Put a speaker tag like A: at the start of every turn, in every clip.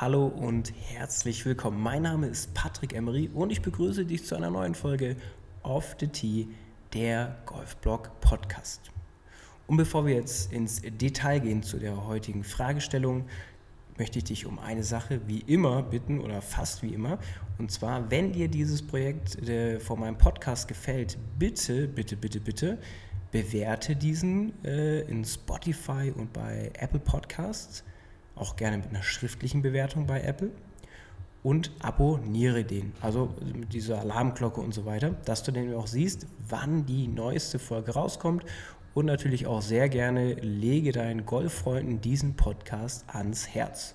A: Hallo und herzlich willkommen. Mein Name ist Patrick Emery und ich begrüße dich zu einer neuen Folge Off the Tee, der Golfblog Podcast. Und bevor wir jetzt ins Detail gehen zu der heutigen Fragestellung, möchte ich dich um eine Sache wie immer bitten oder fast wie immer. Und zwar, wenn dir dieses Projekt äh, von meinem Podcast gefällt, bitte, bitte, bitte, bitte bewerte diesen äh, in Spotify und bei Apple Podcasts, auch gerne mit einer schriftlichen Bewertung bei Apple und abonniere den, also mit dieser Alarmglocke und so weiter, dass du dann auch siehst, wann die neueste Folge rauskommt und natürlich auch sehr gerne lege deinen Golffreunden diesen Podcast ans Herz.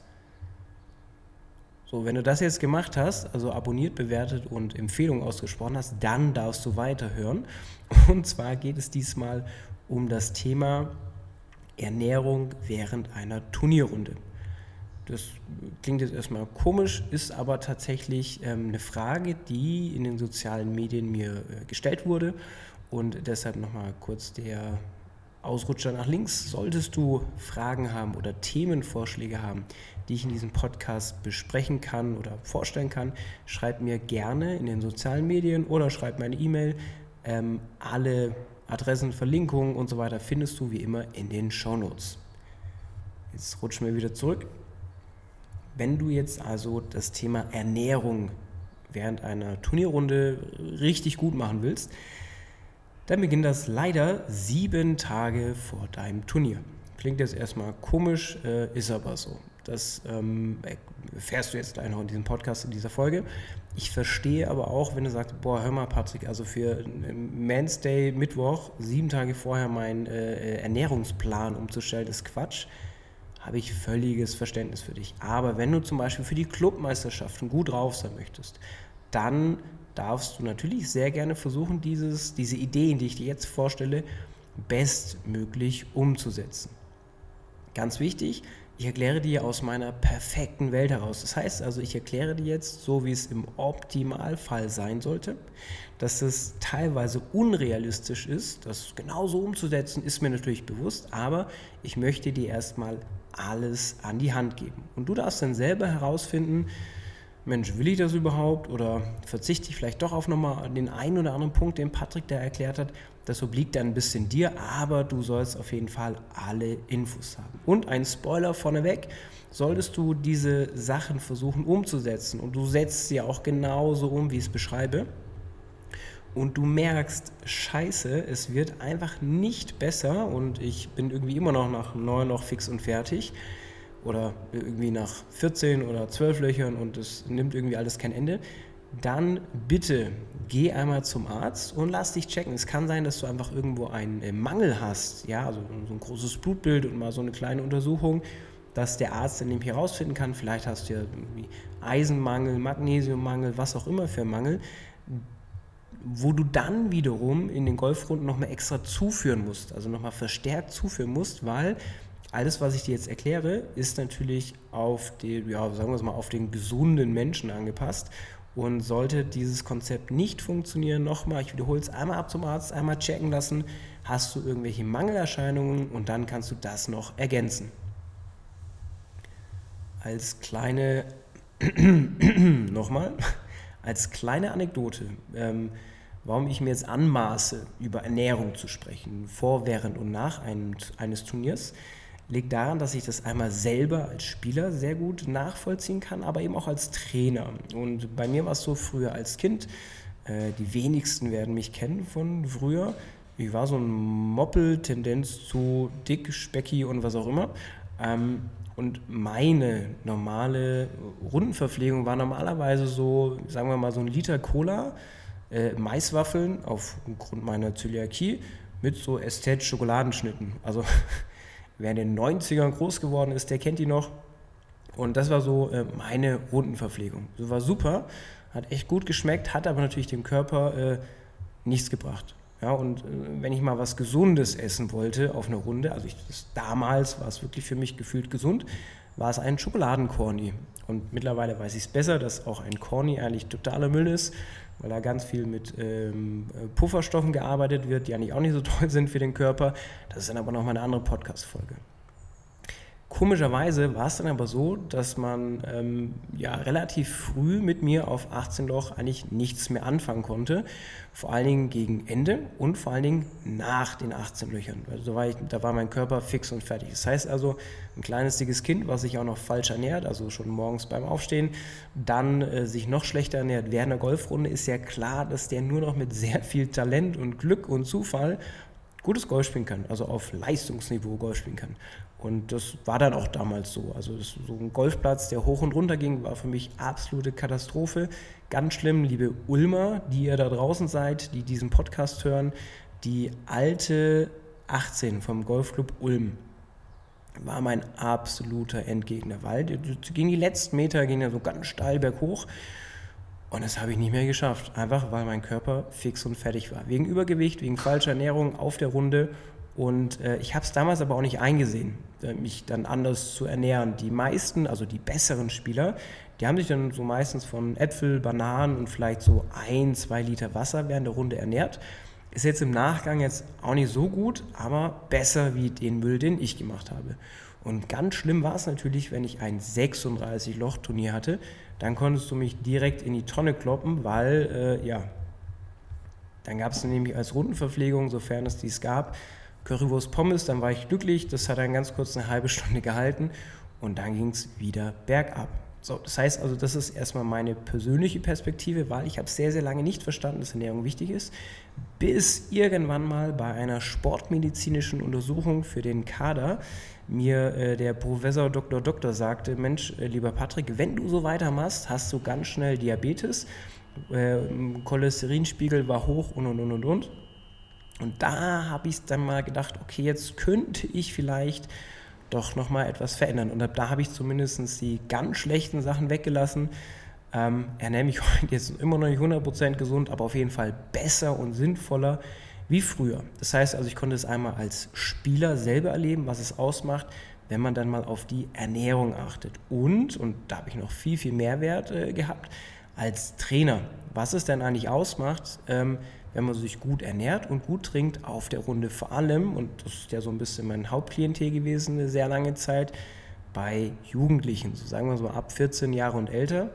A: So, wenn du das jetzt gemacht hast, also abonniert, bewertet und Empfehlungen ausgesprochen hast, dann darfst du weiterhören. Und zwar geht es diesmal um das Thema Ernährung während einer Turnierrunde. Das klingt jetzt erstmal komisch, ist aber tatsächlich ähm, eine Frage, die in den sozialen Medien mir äh, gestellt wurde. Und deshalb nochmal kurz der Ausrutscher nach links. Solltest du Fragen haben oder Themenvorschläge haben, die ich in diesem Podcast besprechen kann oder vorstellen kann, schreib mir gerne in den sozialen Medien oder schreib mir eine E-Mail. Ähm, alle Adressen, Verlinkungen und so weiter findest du wie immer in den Show Notes. Jetzt rutschen wir wieder zurück. Wenn du jetzt also das Thema Ernährung während einer Turnierrunde richtig gut machen willst, dann beginnt das leider sieben Tage vor deinem Turnier. Klingt jetzt erstmal komisch, äh, ist aber so. Das ähm, erfährst du jetzt noch in diesem Podcast, in dieser Folge. Ich verstehe aber auch, wenn du sagst, boah, hör mal, Patrick, also für Man's Day Mittwoch, sieben Tage vorher meinen äh, Ernährungsplan umzustellen, ist Quatsch. Habe ich völliges Verständnis für dich. Aber wenn du zum Beispiel für die Clubmeisterschaften gut drauf sein möchtest, dann darfst du natürlich sehr gerne versuchen, dieses, diese Ideen, die ich dir jetzt vorstelle, bestmöglich umzusetzen. Ganz wichtig, ich erkläre dir aus meiner perfekten Welt heraus. Das heißt also, ich erkläre dir jetzt, so wie es im Optimalfall sein sollte, dass es teilweise unrealistisch ist, das genauso umzusetzen, ist mir natürlich bewusst, aber ich möchte dir erstmal alles an die Hand geben. Und du darfst dann selber herausfinden, Mensch, will ich das überhaupt oder verzichte ich vielleicht doch auf nochmal den einen oder anderen Punkt, den Patrick da erklärt hat. Das obliegt dann ein bisschen dir, aber du sollst auf jeden Fall alle Infos haben. Und ein Spoiler vorneweg, solltest du diese Sachen versuchen umzusetzen und du setzt sie auch genauso um, wie ich es beschreibe, und du merkst, scheiße, es wird einfach nicht besser und ich bin irgendwie immer noch nach neun noch fix und fertig oder irgendwie nach 14 oder 12 Löchern und es nimmt irgendwie alles kein Ende, dann bitte geh einmal zum Arzt und lass dich checken. Es kann sein, dass du einfach irgendwo einen äh, Mangel hast, ja, also so ein großes Blutbild und mal so eine kleine Untersuchung, dass der Arzt dann nämlich herausfinden kann, vielleicht hast du ja Eisenmangel, Magnesiummangel, was auch immer für Mangel, wo du dann wiederum in den Golfrunden nochmal extra zuführen musst, also nochmal verstärkt zuführen musst, weil alles, was ich dir jetzt erkläre, ist natürlich auf den, ja, sagen wir es mal, auf den gesunden Menschen angepasst. Und sollte dieses Konzept nicht funktionieren, nochmal, ich wiederhole es einmal ab zum Arzt, einmal checken lassen, hast du irgendwelche Mangelerscheinungen und dann kannst du das noch ergänzen. Als kleine, nochmal, als kleine Anekdote, ähm, warum ich mir jetzt anmaße, über Ernährung zu sprechen, vor, während und nach einem, eines Turniers liegt daran, dass ich das einmal selber als Spieler sehr gut nachvollziehen kann, aber eben auch als Trainer. Und bei mir war es so früher als Kind, äh, die wenigsten werden mich kennen von früher. Ich war so ein Moppel, Tendenz zu dick, specky und was auch immer. Ähm, und meine normale Rundenverpflegung war normalerweise so, sagen wir mal, so ein Liter Cola, äh, Maiswaffeln aufgrund meiner Zöliakie mit so ästhetischen Schokoladenschnitten. Also Wer in den 90ern groß geworden ist, der kennt die noch. Und das war so äh, meine Rundenverpflegung. Das war super, hat echt gut geschmeckt, hat aber natürlich dem Körper äh, nichts gebracht. Ja, und äh, wenn ich mal was Gesundes essen wollte auf einer Runde, also ich, das, damals war es wirklich für mich gefühlt gesund, war es ein Schokoladencorny. Und mittlerweile weiß ich es besser, dass auch ein Corny eigentlich totaler Müll ist weil da ganz viel mit ähm, Pufferstoffen gearbeitet wird, die eigentlich auch nicht so toll sind für den Körper. Das ist dann aber nochmal eine andere Podcast-Folge. Komischerweise war es dann aber so, dass man ähm, ja relativ früh mit mir auf 18 Loch eigentlich nichts mehr anfangen konnte. Vor allen Dingen gegen Ende und vor allen Dingen nach den 18 Löchern. Also war ich, da war mein Körper fix und fertig. Das heißt also, ein kleines, dickes Kind, was sich auch noch falsch ernährt, also schon morgens beim Aufstehen, dann äh, sich noch schlechter ernährt während der Golfrunde, ist ja klar, dass der nur noch mit sehr viel Talent und Glück und Zufall gutes Golf spielen kann, also auf Leistungsniveau Golf spielen kann. Und das war dann auch damals so. Also so ein Golfplatz, der hoch und runter ging, war für mich absolute Katastrophe. Ganz schlimm, liebe Ulmer, die ihr da draußen seid, die diesen Podcast hören, die alte 18 vom Golfclub Ulm war mein absoluter Endgegner, weil ging die letzten Meter ging ja so ganz steil berghoch und das habe ich nicht mehr geschafft, einfach weil mein Körper fix und fertig war. Wegen Übergewicht, wegen falscher Ernährung auf der Runde und äh, ich habe es damals aber auch nicht eingesehen, äh, mich dann anders zu ernähren. Die meisten, also die besseren Spieler, die haben sich dann so meistens von Äpfel, Bananen und vielleicht so ein, zwei Liter Wasser während der Runde ernährt. Ist jetzt im Nachgang jetzt auch nicht so gut, aber besser wie den Müll, den ich gemacht habe. Und ganz schlimm war es natürlich, wenn ich ein 36-Loch-Turnier hatte, dann konntest du mich direkt in die Tonne kloppen, weil, äh, ja, dann gab es nämlich als Rundenverpflegung, sofern es dies gab, Currywurst Pommes, dann war ich glücklich, das hat dann ganz kurz eine halbe Stunde gehalten und dann ging es wieder bergab. So, das heißt also, das ist erstmal meine persönliche Perspektive, weil ich habe sehr, sehr lange nicht verstanden, dass Ernährung wichtig ist, bis irgendwann mal bei einer sportmedizinischen Untersuchung für den Kader mir äh, der Professor Dr. Doktor sagte, Mensch, äh, lieber Patrick, wenn du so weitermachst, hast du ganz schnell Diabetes, äh, Cholesterinspiegel war hoch und und und und und. Und da habe ich dann mal gedacht, okay, jetzt könnte ich vielleicht doch nochmal etwas verändern. Und da habe ich zumindest die ganz schlechten Sachen weggelassen. Ähm, ernähre mich heute jetzt immer noch nicht 100% gesund, aber auf jeden Fall besser und sinnvoller wie früher. Das heißt also, ich konnte es einmal als Spieler selber erleben, was es ausmacht, wenn man dann mal auf die Ernährung achtet. Und, und da habe ich noch viel, viel Mehrwert äh, gehabt, als Trainer. Was es denn eigentlich ausmacht, ähm, wenn man sich gut ernährt und gut trinkt auf der Runde vor allem, und das ist ja so ein bisschen mein Hauptklientel gewesen eine sehr lange Zeit, bei Jugendlichen, so sagen wir so ab 14 Jahre und älter,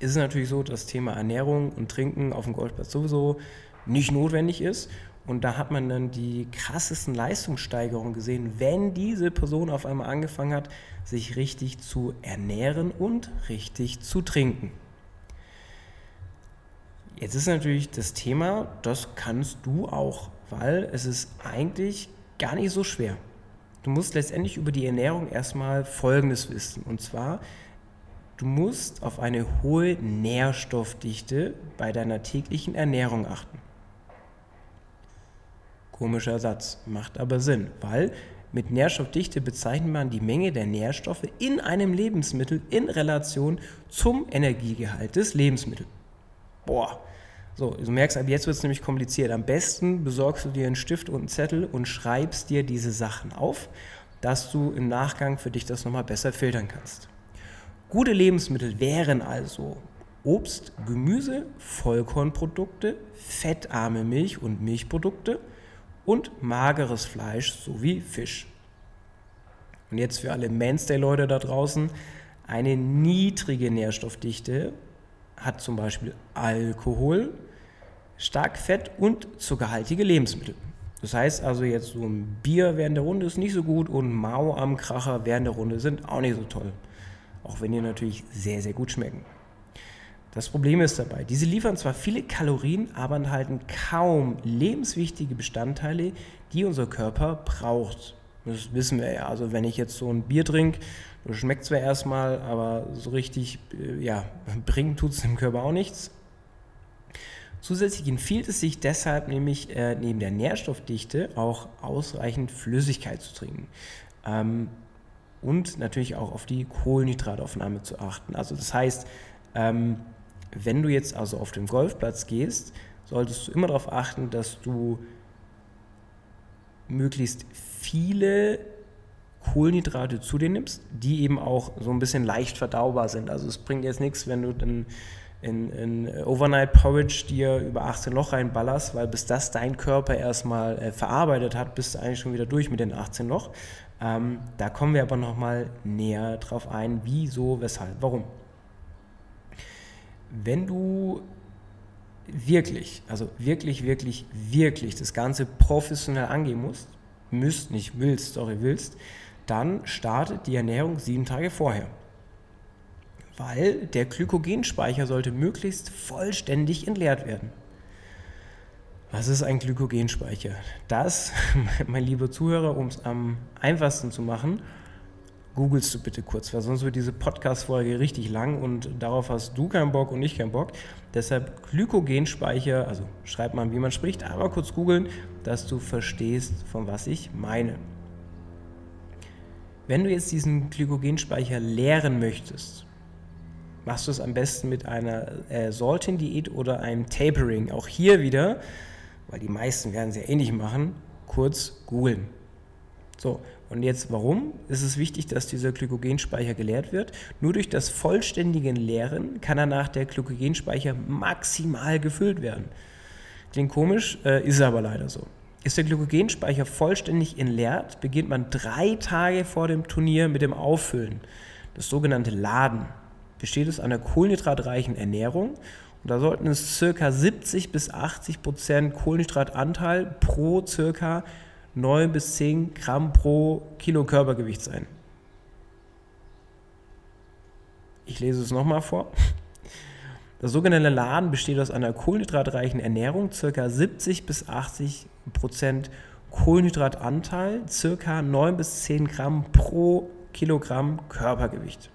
A: ist es natürlich so, dass das Thema Ernährung und Trinken auf dem Golfplatz sowieso nicht notwendig ist. Und da hat man dann die krassesten Leistungssteigerungen gesehen, wenn diese Person auf einmal angefangen hat, sich richtig zu ernähren und richtig zu trinken. Jetzt ist natürlich das Thema, das kannst du auch, weil es ist eigentlich gar nicht so schwer. Du musst letztendlich über die Ernährung erstmal Folgendes wissen. Und zwar, du musst auf eine hohe Nährstoffdichte bei deiner täglichen Ernährung achten. Komischer Satz, macht aber Sinn, weil mit Nährstoffdichte bezeichnet man die Menge der Nährstoffe in einem Lebensmittel in Relation zum Energiegehalt des Lebensmittels. Boah. So, du merkst, ab jetzt wird es nämlich kompliziert. Am besten besorgst du dir einen Stift und einen Zettel und schreibst dir diese Sachen auf, dass du im Nachgang für dich das nochmal besser filtern kannst. Gute Lebensmittel wären also Obst, Gemüse, Vollkornprodukte, fettarme Milch und Milchprodukte und mageres Fleisch sowie Fisch. Und jetzt für alle Mainstay-Leute da draußen, eine niedrige Nährstoffdichte hat zum Beispiel Alkohol, stark fett und zuckerhaltige Lebensmittel. Das heißt also jetzt so ein Bier während der Runde ist nicht so gut und Mao am Kracher während der Runde sind auch nicht so toll. Auch wenn die natürlich sehr, sehr gut schmecken. Das Problem ist dabei, diese liefern zwar viele Kalorien, aber enthalten kaum lebenswichtige Bestandteile, die unser Körper braucht. Das wissen wir ja. Also wenn ich jetzt so ein Bier trinke, schmeckt zwar erstmal, aber so richtig, äh, ja, bringen tut es dem Körper auch nichts. Zusätzlich empfiehlt es sich deshalb nämlich äh, neben der Nährstoffdichte auch ausreichend Flüssigkeit zu trinken. Ähm, und natürlich auch auf die Kohlenhydrataufnahme zu achten. Also das heißt, ähm, wenn du jetzt also auf den Golfplatz gehst, solltest du immer darauf achten, dass du möglichst viele Kohlenhydrate zu dir nimmst, die eben auch so ein bisschen leicht verdaubar sind. Also es bringt jetzt nichts, wenn du dann in, in Overnight Porridge dir über 18 Loch reinballerst, weil bis das dein Körper erstmal äh, verarbeitet hat, bist du eigentlich schon wieder durch mit den 18 Loch. Ähm, da kommen wir aber nochmal näher drauf ein, wieso, weshalb, warum. Wenn du wirklich, also wirklich, wirklich, wirklich das Ganze professionell angehen musst, müsst, nicht willst, sorry, willst, dann startet die Ernährung sieben Tage vorher. Weil der Glykogenspeicher sollte möglichst vollständig entleert werden. Was ist ein Glykogenspeicher? Das, mein lieber Zuhörer, um es am einfachsten zu machen, googelst du bitte kurz, weil sonst wird diese Podcast-Folge richtig lang und darauf hast du keinen Bock und ich keinen Bock. Deshalb Glykogenspeicher, also schreib mal, wie man spricht, aber kurz googeln, dass du verstehst, von was ich meine. Wenn du jetzt diesen Glykogenspeicher leeren möchtest, machst du es am besten mit einer äh, Salting-Diät oder einem Tapering. Auch hier wieder, weil die meisten werden es ja ähnlich machen, kurz googeln. So, und jetzt warum ist es wichtig, dass dieser Glykogenspeicher geleert wird? Nur durch das vollständige Leeren kann danach der Glykogenspeicher maximal gefüllt werden. Klingt komisch, äh, ist aber leider so. Ist der Glykogenspeicher vollständig entleert, beginnt man drei Tage vor dem Turnier mit dem Auffüllen. Das sogenannte Laden besteht es einer kohlenhydratreichen Ernährung und da sollten es ca. 70 bis 80 Prozent Kohlenhydratanteil pro ca. 9 bis 10 Gramm pro Kilo Körpergewicht sein. Ich lese es nochmal vor. Das sogenannte Laden besteht aus einer kohlenhydratreichen Ernährung, ca. 70 bis 80 Prozent Kohlenhydratanteil, ca. 9 bis 10 Gramm pro Kilogramm Körpergewicht.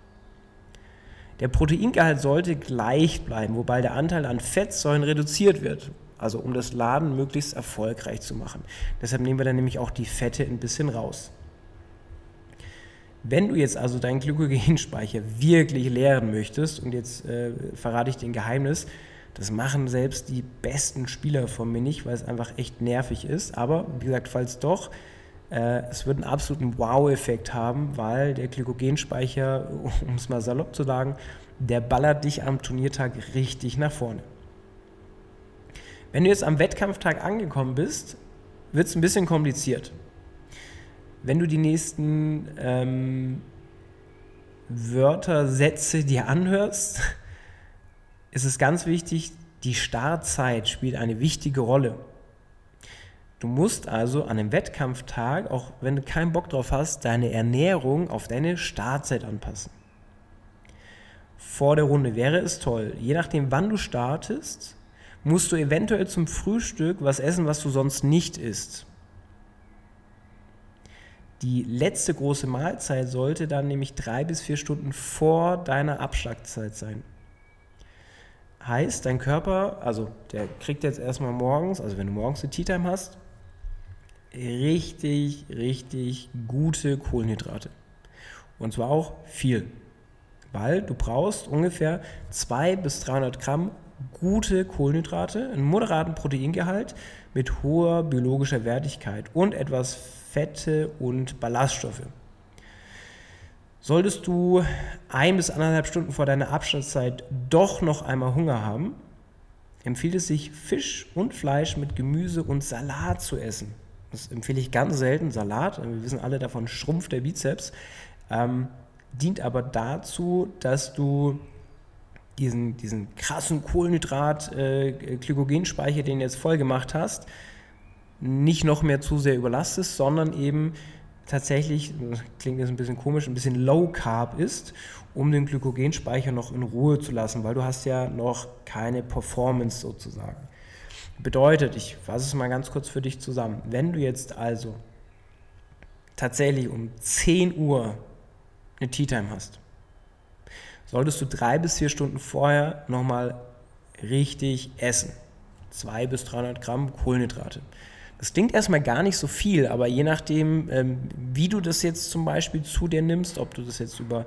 A: Der Proteingehalt sollte gleich bleiben, wobei der Anteil an Fettsäuren reduziert wird, also um das Laden möglichst erfolgreich zu machen. Deshalb nehmen wir dann nämlich auch die Fette ein bisschen raus. Wenn du jetzt also deinen Glykogenspeicher wirklich leeren möchtest, und jetzt äh, verrate ich dir ein Geheimnis, das machen selbst die besten Spieler von mir nicht, weil es einfach echt nervig ist. Aber wie gesagt, falls doch, äh, es wird einen absoluten Wow-Effekt haben, weil der Glykogenspeicher, um es mal salopp zu sagen, der ballert dich am Turniertag richtig nach vorne. Wenn du jetzt am Wettkampftag angekommen bist, wird es ein bisschen kompliziert. Wenn du die nächsten ähm, Wörter, Sätze dir anhörst, ist es ganz wichtig, die Startzeit spielt eine wichtige Rolle. Du musst also an einem Wettkampftag, auch wenn du keinen Bock drauf hast, deine Ernährung auf deine Startzeit anpassen. Vor der Runde wäre es toll, je nachdem wann du startest, musst du eventuell zum Frühstück was essen, was du sonst nicht isst. Die letzte große Mahlzeit sollte dann nämlich drei bis vier Stunden vor deiner Abschlagzeit sein. Heißt, dein Körper, also der kriegt jetzt erstmal morgens, also wenn du morgens eine Tea Time hast, richtig, richtig gute Kohlenhydrate. Und zwar auch viel. Weil du brauchst ungefähr 200 bis 300 Gramm gute Kohlenhydrate, einen moderaten Proteingehalt mit hoher biologischer Wertigkeit und etwas Fette und Ballaststoffe. Solltest du ein bis anderthalb Stunden vor deiner Abschnittszeit doch noch einmal Hunger haben, empfiehlt es sich, Fisch und Fleisch mit Gemüse und Salat zu essen. Das empfehle ich ganz selten. Salat, wir wissen alle davon, schrumpft der Bizeps. Ähm, dient aber dazu, dass du diesen, diesen krassen Kohlenhydrat-Glykogenspeicher, äh, den du jetzt voll gemacht hast, nicht noch mehr zu sehr überlastest, sondern eben tatsächlich, klingt jetzt ein bisschen komisch, ein bisschen Low Carb ist, um den Glykogenspeicher noch in Ruhe zu lassen, weil du hast ja noch keine Performance sozusagen. Bedeutet, ich fasse es mal ganz kurz für dich zusammen, wenn du jetzt also tatsächlich um 10 Uhr eine Tea Time hast, solltest du drei bis vier Stunden vorher nochmal richtig essen. 200 bis 300 Gramm Kohlenhydrate. Das klingt erstmal gar nicht so viel, aber je nachdem, ähm, wie du das jetzt zum Beispiel zu dir nimmst, ob du das jetzt über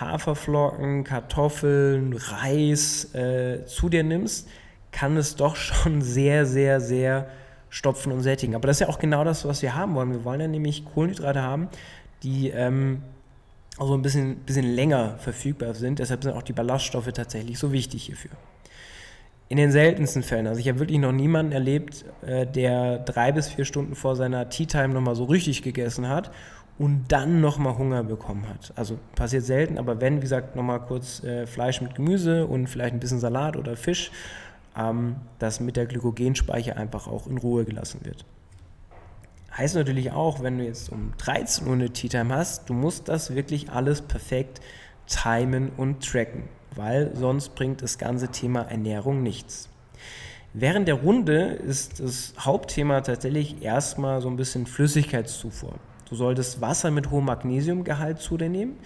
A: Haferflocken, Kartoffeln, Reis äh, zu dir nimmst, kann es doch schon sehr, sehr, sehr stopfen und sättigen. Aber das ist ja auch genau das, was wir haben wollen. Wir wollen ja nämlich Kohlenhydrate haben, die ähm, also ein bisschen, bisschen länger verfügbar sind. Deshalb sind auch die Ballaststoffe tatsächlich so wichtig hierfür. In den seltensten Fällen, also ich habe wirklich noch niemanden erlebt, äh, der drei bis vier Stunden vor seiner Tea Time nochmal so richtig gegessen hat und dann nochmal Hunger bekommen hat. Also passiert selten, aber wenn, wie gesagt, nochmal kurz äh, Fleisch mit Gemüse und vielleicht ein bisschen Salat oder Fisch, ähm, dass mit der Glykogenspeicher einfach auch in Ruhe gelassen wird. Heißt natürlich auch, wenn du jetzt um 13 Uhr eine Tea Time hast, du musst das wirklich alles perfekt timen und tracken weil sonst bringt das ganze Thema Ernährung nichts. Während der Runde ist das Hauptthema tatsächlich erstmal so ein bisschen Flüssigkeitszufuhr. Du solltest Wasser mit hohem Magnesiumgehalt zu dir nehmen.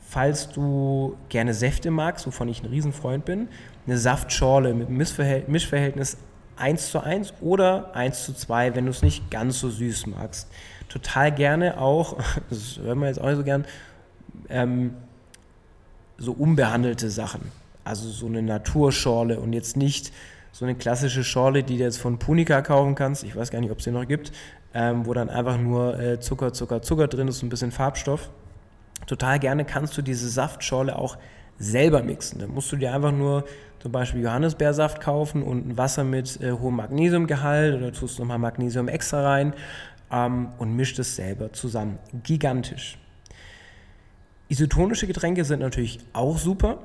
A: Falls du gerne Säfte magst, wovon ich ein Riesenfreund bin, eine Saftschorle mit Mischverhältnis 1 zu 1 oder 1 zu 2, wenn du es nicht ganz so süß magst. Total gerne auch, das hören wir jetzt auch nicht so gern, ähm, so unbehandelte Sachen. Also so eine Naturschorle und jetzt nicht so eine klassische Schorle, die du jetzt von Punica kaufen kannst. Ich weiß gar nicht, ob es die noch gibt, ähm, wo dann einfach nur äh, Zucker, Zucker, Zucker drin ist, ein bisschen Farbstoff. Total gerne kannst du diese Saftschorle auch selber mixen. Da musst du dir einfach nur zum Beispiel Johannisbeersaft kaufen und ein Wasser mit äh, hohem Magnesiumgehalt oder tust nochmal Magnesium extra rein ähm, und mischt es selber zusammen. Gigantisch. Isotonische Getränke sind natürlich auch super.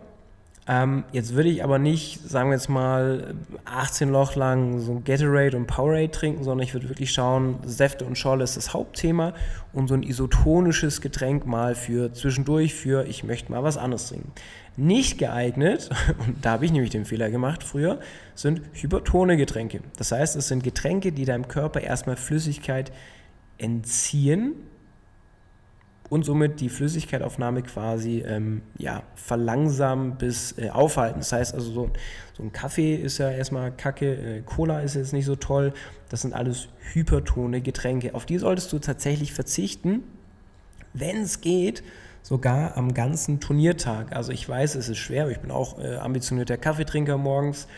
A: Ähm, jetzt würde ich aber nicht, sagen wir jetzt mal, 18 Loch lang so ein Gatorade und Powerade trinken, sondern ich würde wirklich schauen, Säfte und Schorle ist das Hauptthema und so ein isotonisches Getränk mal für zwischendurch, für ich möchte mal was anderes trinken. Nicht geeignet, und da habe ich nämlich den Fehler gemacht früher, sind hypertone Getränke. Das heißt, es sind Getränke, die deinem Körper erstmal Flüssigkeit entziehen, und somit die Flüssigkeitaufnahme quasi ähm, ja, verlangsamen bis äh, aufhalten. Das heißt also, so, so, ein Kaffee ist ja erstmal kacke, äh, Cola ist jetzt nicht so toll. Das sind alles hypertone Getränke. Auf die solltest du tatsächlich verzichten, wenn es geht, sogar am ganzen Turniertag. Also ich weiß, es ist schwer, ich bin auch äh, ambitionierter Kaffeetrinker morgens,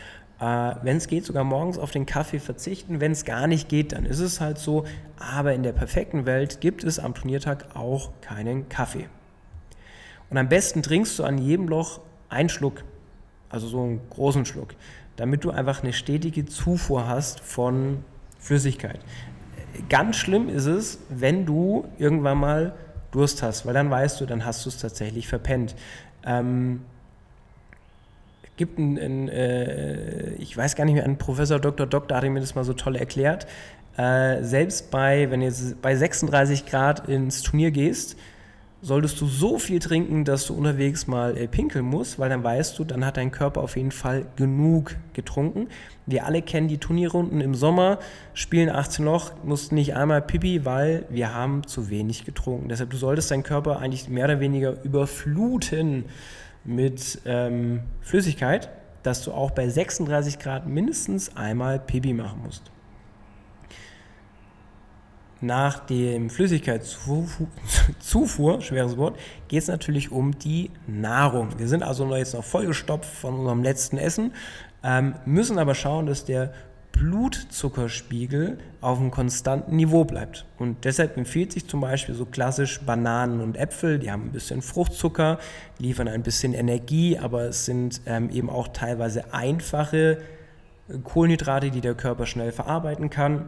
A: äh, wenn es geht, sogar morgens auf den Kaffee verzichten. Wenn es gar nicht geht, dann ist es halt so. Aber in der perfekten Welt gibt es am Turniertag auch keinen Kaffee. Und am besten trinkst du an jedem Loch einen Schluck, also so einen großen Schluck, damit du einfach eine stetige Zufuhr hast von Flüssigkeit. Ganz schlimm ist es, wenn du irgendwann mal Durst hast, weil dann weißt du, dann hast du es tatsächlich verpennt. Ähm, gibt einen, äh, ich weiß gar nicht mehr, einen Professor Dr. Doktor hat mir das mal so toll erklärt. Äh, selbst bei, wenn du bei 36 Grad ins Turnier gehst, solltest du so viel trinken, dass du unterwegs mal äh, pinkeln musst, weil dann weißt du, dann hat dein Körper auf jeden Fall genug getrunken. Wir alle kennen die Turnierrunden im Sommer, spielen 18 Loch, mussten nicht einmal pipi, weil wir haben zu wenig getrunken. Deshalb, du solltest deinen Körper eigentlich mehr oder weniger überfluten mit ähm, Flüssigkeit, dass du auch bei 36 Grad mindestens einmal Pipi machen musst. Nach dem Flüssigkeitszufuhr, schweres Wort, geht es natürlich um die Nahrung. Wir sind also jetzt noch vollgestopft von unserem letzten Essen, ähm, müssen aber schauen, dass der Blutzuckerspiegel auf einem konstanten Niveau bleibt. Und deshalb empfiehlt sich zum Beispiel so klassisch Bananen und Äpfel, die haben ein bisschen Fruchtzucker, liefern ein bisschen Energie, aber es sind ähm, eben auch teilweise einfache Kohlenhydrate, die der Körper schnell verarbeiten kann.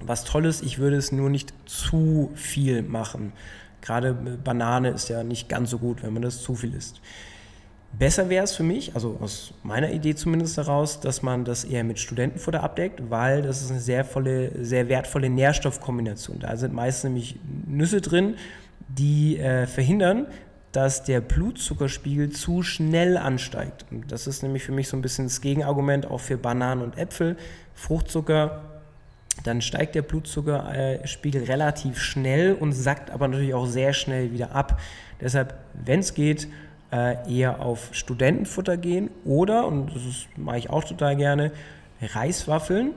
A: Was toll ist, ich würde es nur nicht zu viel machen. Gerade Banane ist ja nicht ganz so gut, wenn man das zu viel isst. Besser wäre es für mich, also aus meiner Idee zumindest heraus, dass man das eher mit Studentenfutter abdeckt, weil das ist eine sehr, volle, sehr wertvolle Nährstoffkombination. Da sind meist nämlich Nüsse drin, die äh, verhindern, dass der Blutzuckerspiegel zu schnell ansteigt. Und das ist nämlich für mich so ein bisschen das Gegenargument auch für Bananen und Äpfel. Fruchtzucker, dann steigt der Blutzuckerspiegel relativ schnell und sackt aber natürlich auch sehr schnell wieder ab. Deshalb, wenn es geht, äh, eher auf Studentenfutter gehen oder, und das mache ich auch total gerne, Reiswaffeln.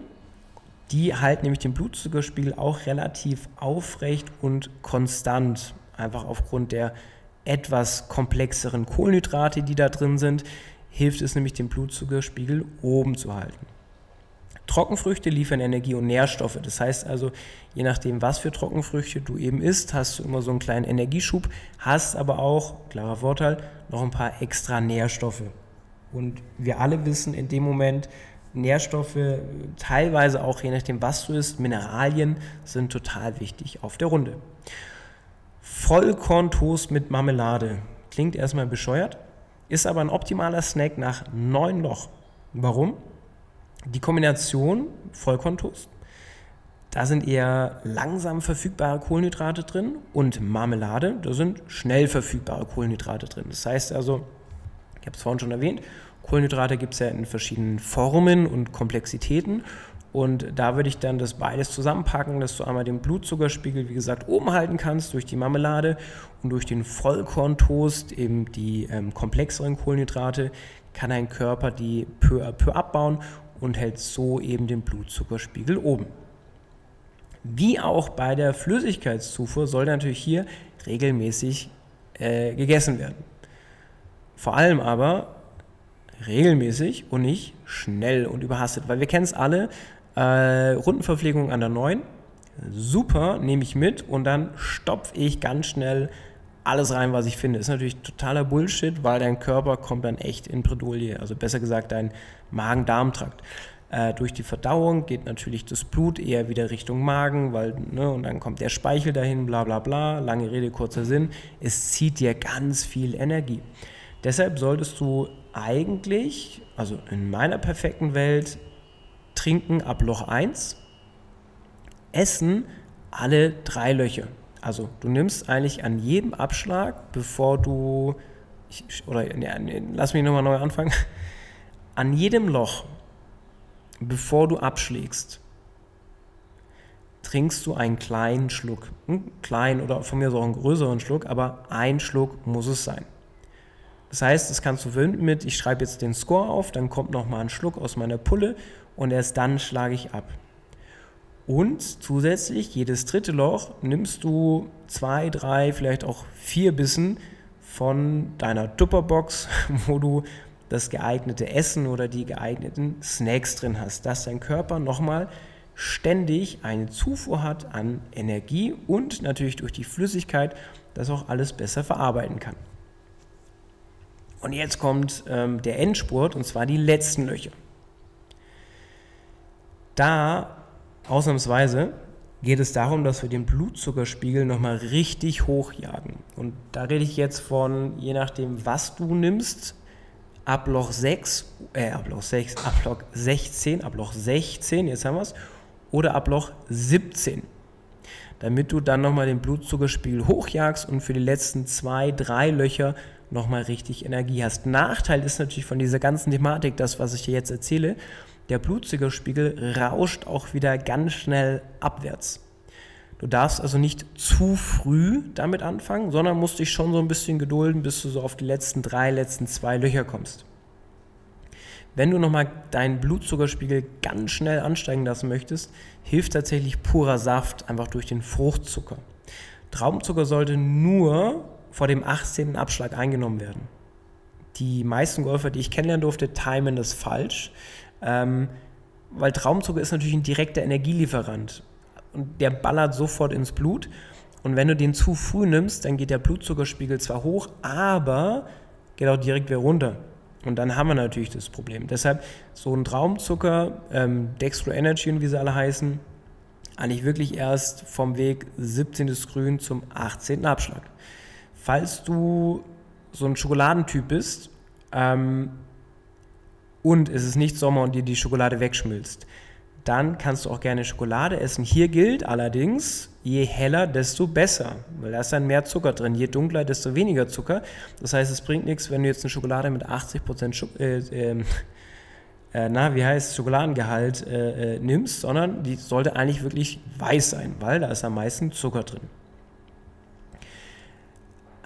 A: Die halten nämlich den Blutzuckerspiegel auch relativ aufrecht und konstant, einfach aufgrund der etwas komplexeren Kohlenhydrate, die da drin sind, hilft es nämlich den Blutzuckerspiegel oben zu halten. Trockenfrüchte liefern Energie und Nährstoffe. Das heißt also, je nachdem, was für Trockenfrüchte du eben isst, hast du immer so einen kleinen Energieschub, hast aber auch, klarer Vorteil, noch ein paar extra Nährstoffe. Und wir alle wissen in dem Moment, Nährstoffe, teilweise auch je nachdem, was du isst, Mineralien sind total wichtig auf der Runde. Vollkorntoast mit Marmelade. Klingt erstmal bescheuert, ist aber ein optimaler Snack nach neun Loch. Warum? Die Kombination Vollkorntoast, da sind eher langsam verfügbare Kohlenhydrate drin und Marmelade, da sind schnell verfügbare Kohlenhydrate drin. Das heißt also, ich habe es vorhin schon erwähnt, Kohlenhydrate gibt es ja in verschiedenen Formen und Komplexitäten. Und da würde ich dann das beides zusammenpacken, dass du einmal den Blutzuckerspiegel, wie gesagt, oben halten kannst durch die Marmelade und durch den Vollkorntoast, eben die ähm, komplexeren Kohlenhydrate, kann dein Körper die peu à peu abbauen und hält so eben den Blutzuckerspiegel oben. Wie auch bei der Flüssigkeitszufuhr soll natürlich hier regelmäßig äh, gegessen werden. Vor allem aber regelmäßig und nicht schnell und überhastet. Weil wir kennen es alle, äh, Rundenverpflegung an der 9, super, nehme ich mit und dann stopfe ich ganz schnell alles rein, was ich finde. Ist natürlich totaler Bullshit, weil dein Körper kommt dann echt in Bredouille. Also besser gesagt dein Magen-Darm-Trakt. Äh, durch die Verdauung geht natürlich das Blut eher wieder Richtung Magen, weil, ne, und dann kommt der Speichel dahin, bla bla bla. Lange Rede, kurzer Sinn. Es zieht dir ganz viel Energie. Deshalb solltest du eigentlich, also in meiner perfekten Welt, trinken ab Loch 1, essen alle drei Löcher. Also du nimmst eigentlich an jedem Abschlag, bevor du, ich, oder nee, lass mich nochmal neu anfangen, an jedem Loch, bevor du abschlägst, trinkst du einen kleinen Schluck. Hm, klein oder von mir so einen größeren Schluck, aber ein Schluck muss es sein. Das heißt, das kannst du verbinden mit, ich schreibe jetzt den Score auf, dann kommt nochmal ein Schluck aus meiner Pulle und erst dann schlage ich ab. Und zusätzlich, jedes dritte Loch nimmst du zwei, drei, vielleicht auch vier Bissen von deiner Tupperbox, wo du das geeignete Essen oder die geeigneten Snacks drin hast, dass dein Körper nochmal ständig eine Zufuhr hat an Energie und natürlich durch die Flüssigkeit das auch alles besser verarbeiten kann. Und jetzt kommt ähm, der Endspurt und zwar die letzten Löcher. Da ausnahmsweise geht es darum, dass wir den Blutzuckerspiegel nochmal richtig hochjagen. Und da rede ich jetzt von, je nachdem, was du nimmst, ab Loch 6, äh, ab Loch 6, ab Loch 16, ab Loch 16, jetzt haben wir es, oder ab Loch 17. Damit du dann nochmal den Blutzuckerspiegel hochjagst und für die letzten zwei, drei Löcher nochmal richtig Energie hast. Nachteil ist natürlich von dieser ganzen Thematik, das, was ich dir jetzt erzähle, der Blutzuckerspiegel rauscht auch wieder ganz schnell abwärts. Du darfst also nicht zu früh damit anfangen, sondern musst dich schon so ein bisschen gedulden, bis du so auf die letzten drei, letzten zwei Löcher kommst. Wenn du nochmal deinen Blutzuckerspiegel ganz schnell ansteigen lassen möchtest, hilft tatsächlich purer Saft, einfach durch den Fruchtzucker. Traubenzucker sollte nur vor dem 18. Abschlag eingenommen werden. Die meisten Golfer, die ich kennenlernen durfte, timen das falsch, ähm, weil Traumzucker ist natürlich ein direkter Energielieferant und der ballert sofort ins Blut. Und wenn du den zu früh nimmst, dann geht der Blutzuckerspiegel zwar hoch, aber geht auch direkt wieder runter. Und dann haben wir natürlich das Problem. Deshalb so ein Traumzucker, ähm, Dextro Energy und wie sie alle heißen, eigentlich wirklich erst vom Weg 17. Grün zum 18. Abschlag. Falls du so ein Schokoladentyp bist ähm, und es ist nicht Sommer und dir die Schokolade wegschmilzt, dann kannst du auch gerne Schokolade essen. Hier gilt allerdings, je heller, desto besser, weil da ist dann mehr Zucker drin. Je dunkler, desto weniger Zucker. Das heißt, es bringt nichts, wenn du jetzt eine Schokolade mit 80% Scho äh, äh, äh, na, wie heißt Schokoladengehalt äh, äh, nimmst, sondern die sollte eigentlich wirklich weiß sein, weil da ist am meisten Zucker drin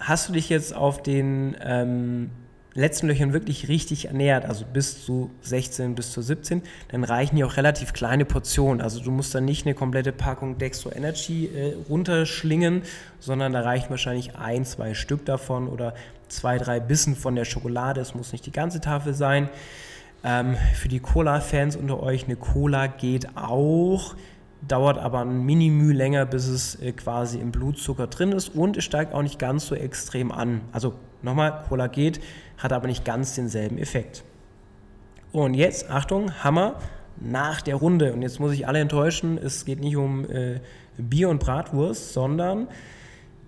A: hast du dich jetzt auf den ähm, letzten Löchern wirklich richtig ernährt, also bis zu 16, bis zu 17, dann reichen hier auch relativ kleine Portionen. Also du musst dann nicht eine komplette Packung Dextro Energy äh, runterschlingen, sondern da reichen wahrscheinlich ein, zwei Stück davon oder zwei, drei Bissen von der Schokolade. Es muss nicht die ganze Tafel sein. Ähm, für die Cola-Fans unter euch, eine Cola geht auch, dauert aber ein Minimü länger, bis es äh, quasi im Blutzucker drin ist und es steigt auch nicht ganz so extrem an. Also nochmal, Cola geht, hat aber nicht ganz denselben Effekt. Und jetzt, Achtung, Hammer, nach der Runde. Und jetzt muss ich alle enttäuschen, es geht nicht um äh, Bier und Bratwurst, sondern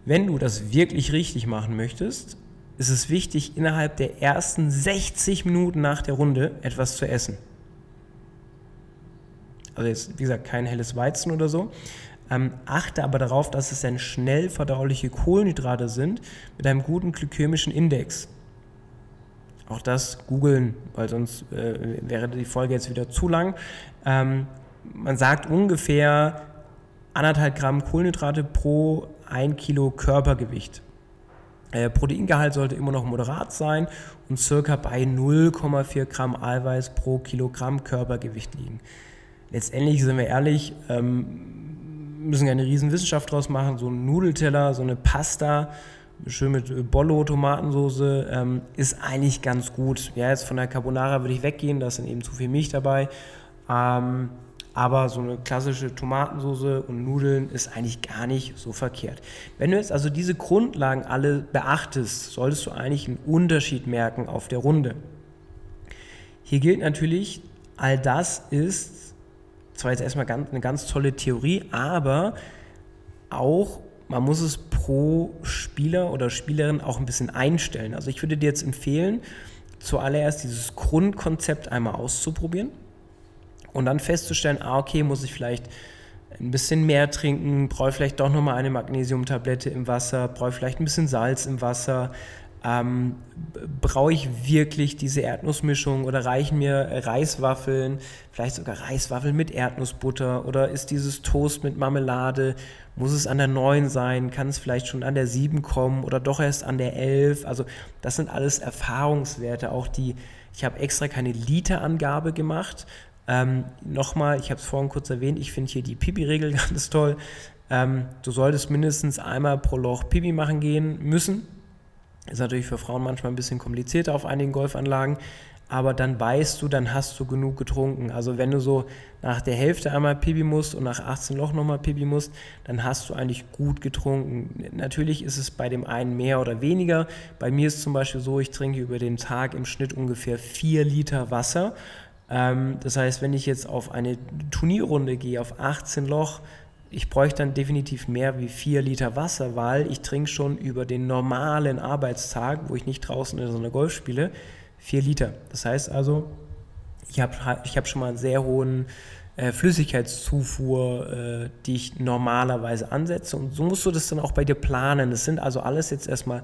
A: wenn du das wirklich richtig machen möchtest, ist es wichtig, innerhalb der ersten 60 Minuten nach der Runde etwas zu essen. Also jetzt, wie gesagt, kein helles Weizen oder so. Ähm, achte aber darauf, dass es dann schnell verdauliche Kohlenhydrate sind mit einem guten glykämischen Index. Auch das googeln, weil sonst äh, wäre die Folge jetzt wieder zu lang. Ähm, man sagt ungefähr anderthalb Gramm Kohlenhydrate pro ein Kilo Körpergewicht. Äh, Proteingehalt sollte immer noch moderat sein und circa bei 0,4 Gramm Eiweiß pro Kilogramm Körpergewicht liegen. Letztendlich sind wir ehrlich, ähm, müssen eine riesen Wissenschaft draus machen. So ein Nudelteller, so eine Pasta, schön mit Bollo, Tomatensauce, ähm, ist eigentlich ganz gut. Ja, jetzt von der Carbonara würde ich weggehen, da ist dann eben zu viel Milch dabei. Ähm, aber so eine klassische Tomatensauce und Nudeln ist eigentlich gar nicht so verkehrt. Wenn du jetzt also diese Grundlagen alle beachtest, solltest du eigentlich einen Unterschied merken auf der Runde. Hier gilt natürlich, all das ist zwar jetzt erstmal ganz, eine ganz tolle Theorie, aber auch man muss es pro Spieler oder Spielerin auch ein bisschen einstellen. Also ich würde dir jetzt empfehlen, zuallererst dieses Grundkonzept einmal auszuprobieren und dann festzustellen, ah, okay, muss ich vielleicht ein bisschen mehr trinken, brauche ich vielleicht doch nochmal eine Magnesiumtablette im Wasser, brauche ich vielleicht ein bisschen Salz im Wasser, ähm, brauche ich wirklich diese Erdnussmischung oder reichen mir Reiswaffeln, vielleicht sogar Reiswaffeln mit Erdnussbutter oder ist dieses Toast mit Marmelade, muss es an der 9 sein, kann es vielleicht schon an der 7 kommen oder doch erst an der 11, also das sind alles Erfahrungswerte, auch die, ich habe extra keine Literangabe gemacht, ähm, Nochmal, ich habe es vorhin kurz erwähnt, ich finde hier die Pipi-Regel ganz toll. Ähm, du solltest mindestens einmal pro Loch Pipi machen gehen müssen. Ist natürlich für Frauen manchmal ein bisschen komplizierter auf einigen Golfanlagen, aber dann weißt du, dann hast du genug getrunken. Also wenn du so nach der Hälfte einmal Pipi musst und nach 18 Loch nochmal Pipi musst, dann hast du eigentlich gut getrunken. Natürlich ist es bei dem einen mehr oder weniger. Bei mir ist zum Beispiel so, ich trinke über den Tag im Schnitt ungefähr 4 Liter Wasser ähm, das heißt, wenn ich jetzt auf eine Turnierrunde gehe, auf 18 Loch, ich bräuchte dann definitiv mehr wie 4 Liter Wasser, weil ich trinke schon über den normalen Arbeitstag, wo ich nicht draußen in so einer Golf spiele, 4 Liter. Das heißt also, ich habe ich hab schon mal einen sehr hohen äh, Flüssigkeitszufuhr, äh, die ich normalerweise ansetze. Und so musst du das dann auch bei dir planen. Das sind also alles jetzt erstmal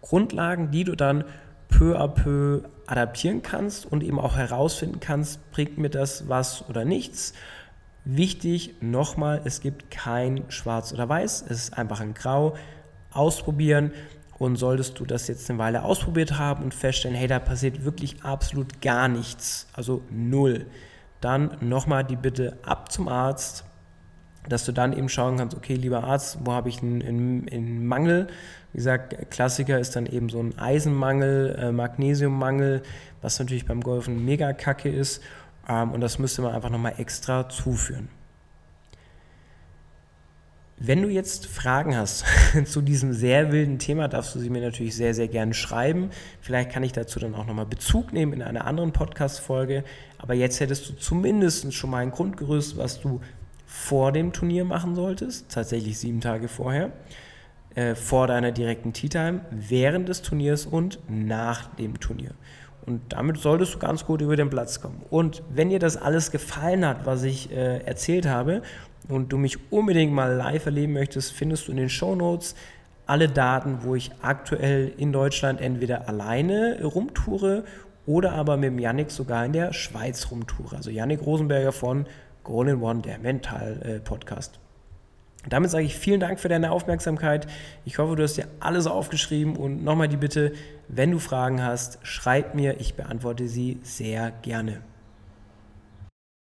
A: Grundlagen, die du dann peu à peu adaptieren kannst und eben auch herausfinden kannst, bringt mir das was oder nichts. Wichtig, nochmal, es gibt kein Schwarz oder Weiß, es ist einfach ein Grau. Ausprobieren und solltest du das jetzt eine Weile ausprobiert haben und feststellen, hey, da passiert wirklich absolut gar nichts, also null, dann nochmal die Bitte ab zum Arzt, dass du dann eben schauen kannst, okay, lieber Arzt, wo habe ich einen, einen, einen, Mangel? Wie gesagt, Klassiker ist dann eben so ein Eisenmangel, äh, Magnesiummangel, was natürlich beim Golfen mega kacke ist. Ähm, und das müsste man einfach nochmal extra zuführen. Wenn du jetzt Fragen hast zu diesem sehr wilden Thema, darfst du sie mir natürlich sehr, sehr gerne schreiben. Vielleicht kann ich dazu dann auch nochmal Bezug nehmen in einer anderen Podcast-Folge. Aber jetzt hättest du zumindest schon mal ein Grundgerüst, was du vor dem Turnier machen solltest, tatsächlich sieben Tage vorher, äh, vor deiner direkten Tea Time, während des Turniers und nach dem Turnier. Und damit solltest du ganz gut über den Platz kommen. Und wenn dir das alles gefallen hat, was ich äh, erzählt habe, und du mich unbedingt mal live erleben möchtest, findest du in den Show Notes alle Daten, wo ich aktuell in Deutschland entweder alleine rumtoure oder aber mit Yannick sogar in der Schweiz rumtoure. Also Yannick Rosenberger von Goal in One, der Mental-Podcast. Damit sage ich vielen Dank für deine Aufmerksamkeit. Ich hoffe, du hast dir alles aufgeschrieben und nochmal die Bitte, wenn du Fragen hast, schreib mir, ich beantworte sie sehr gerne.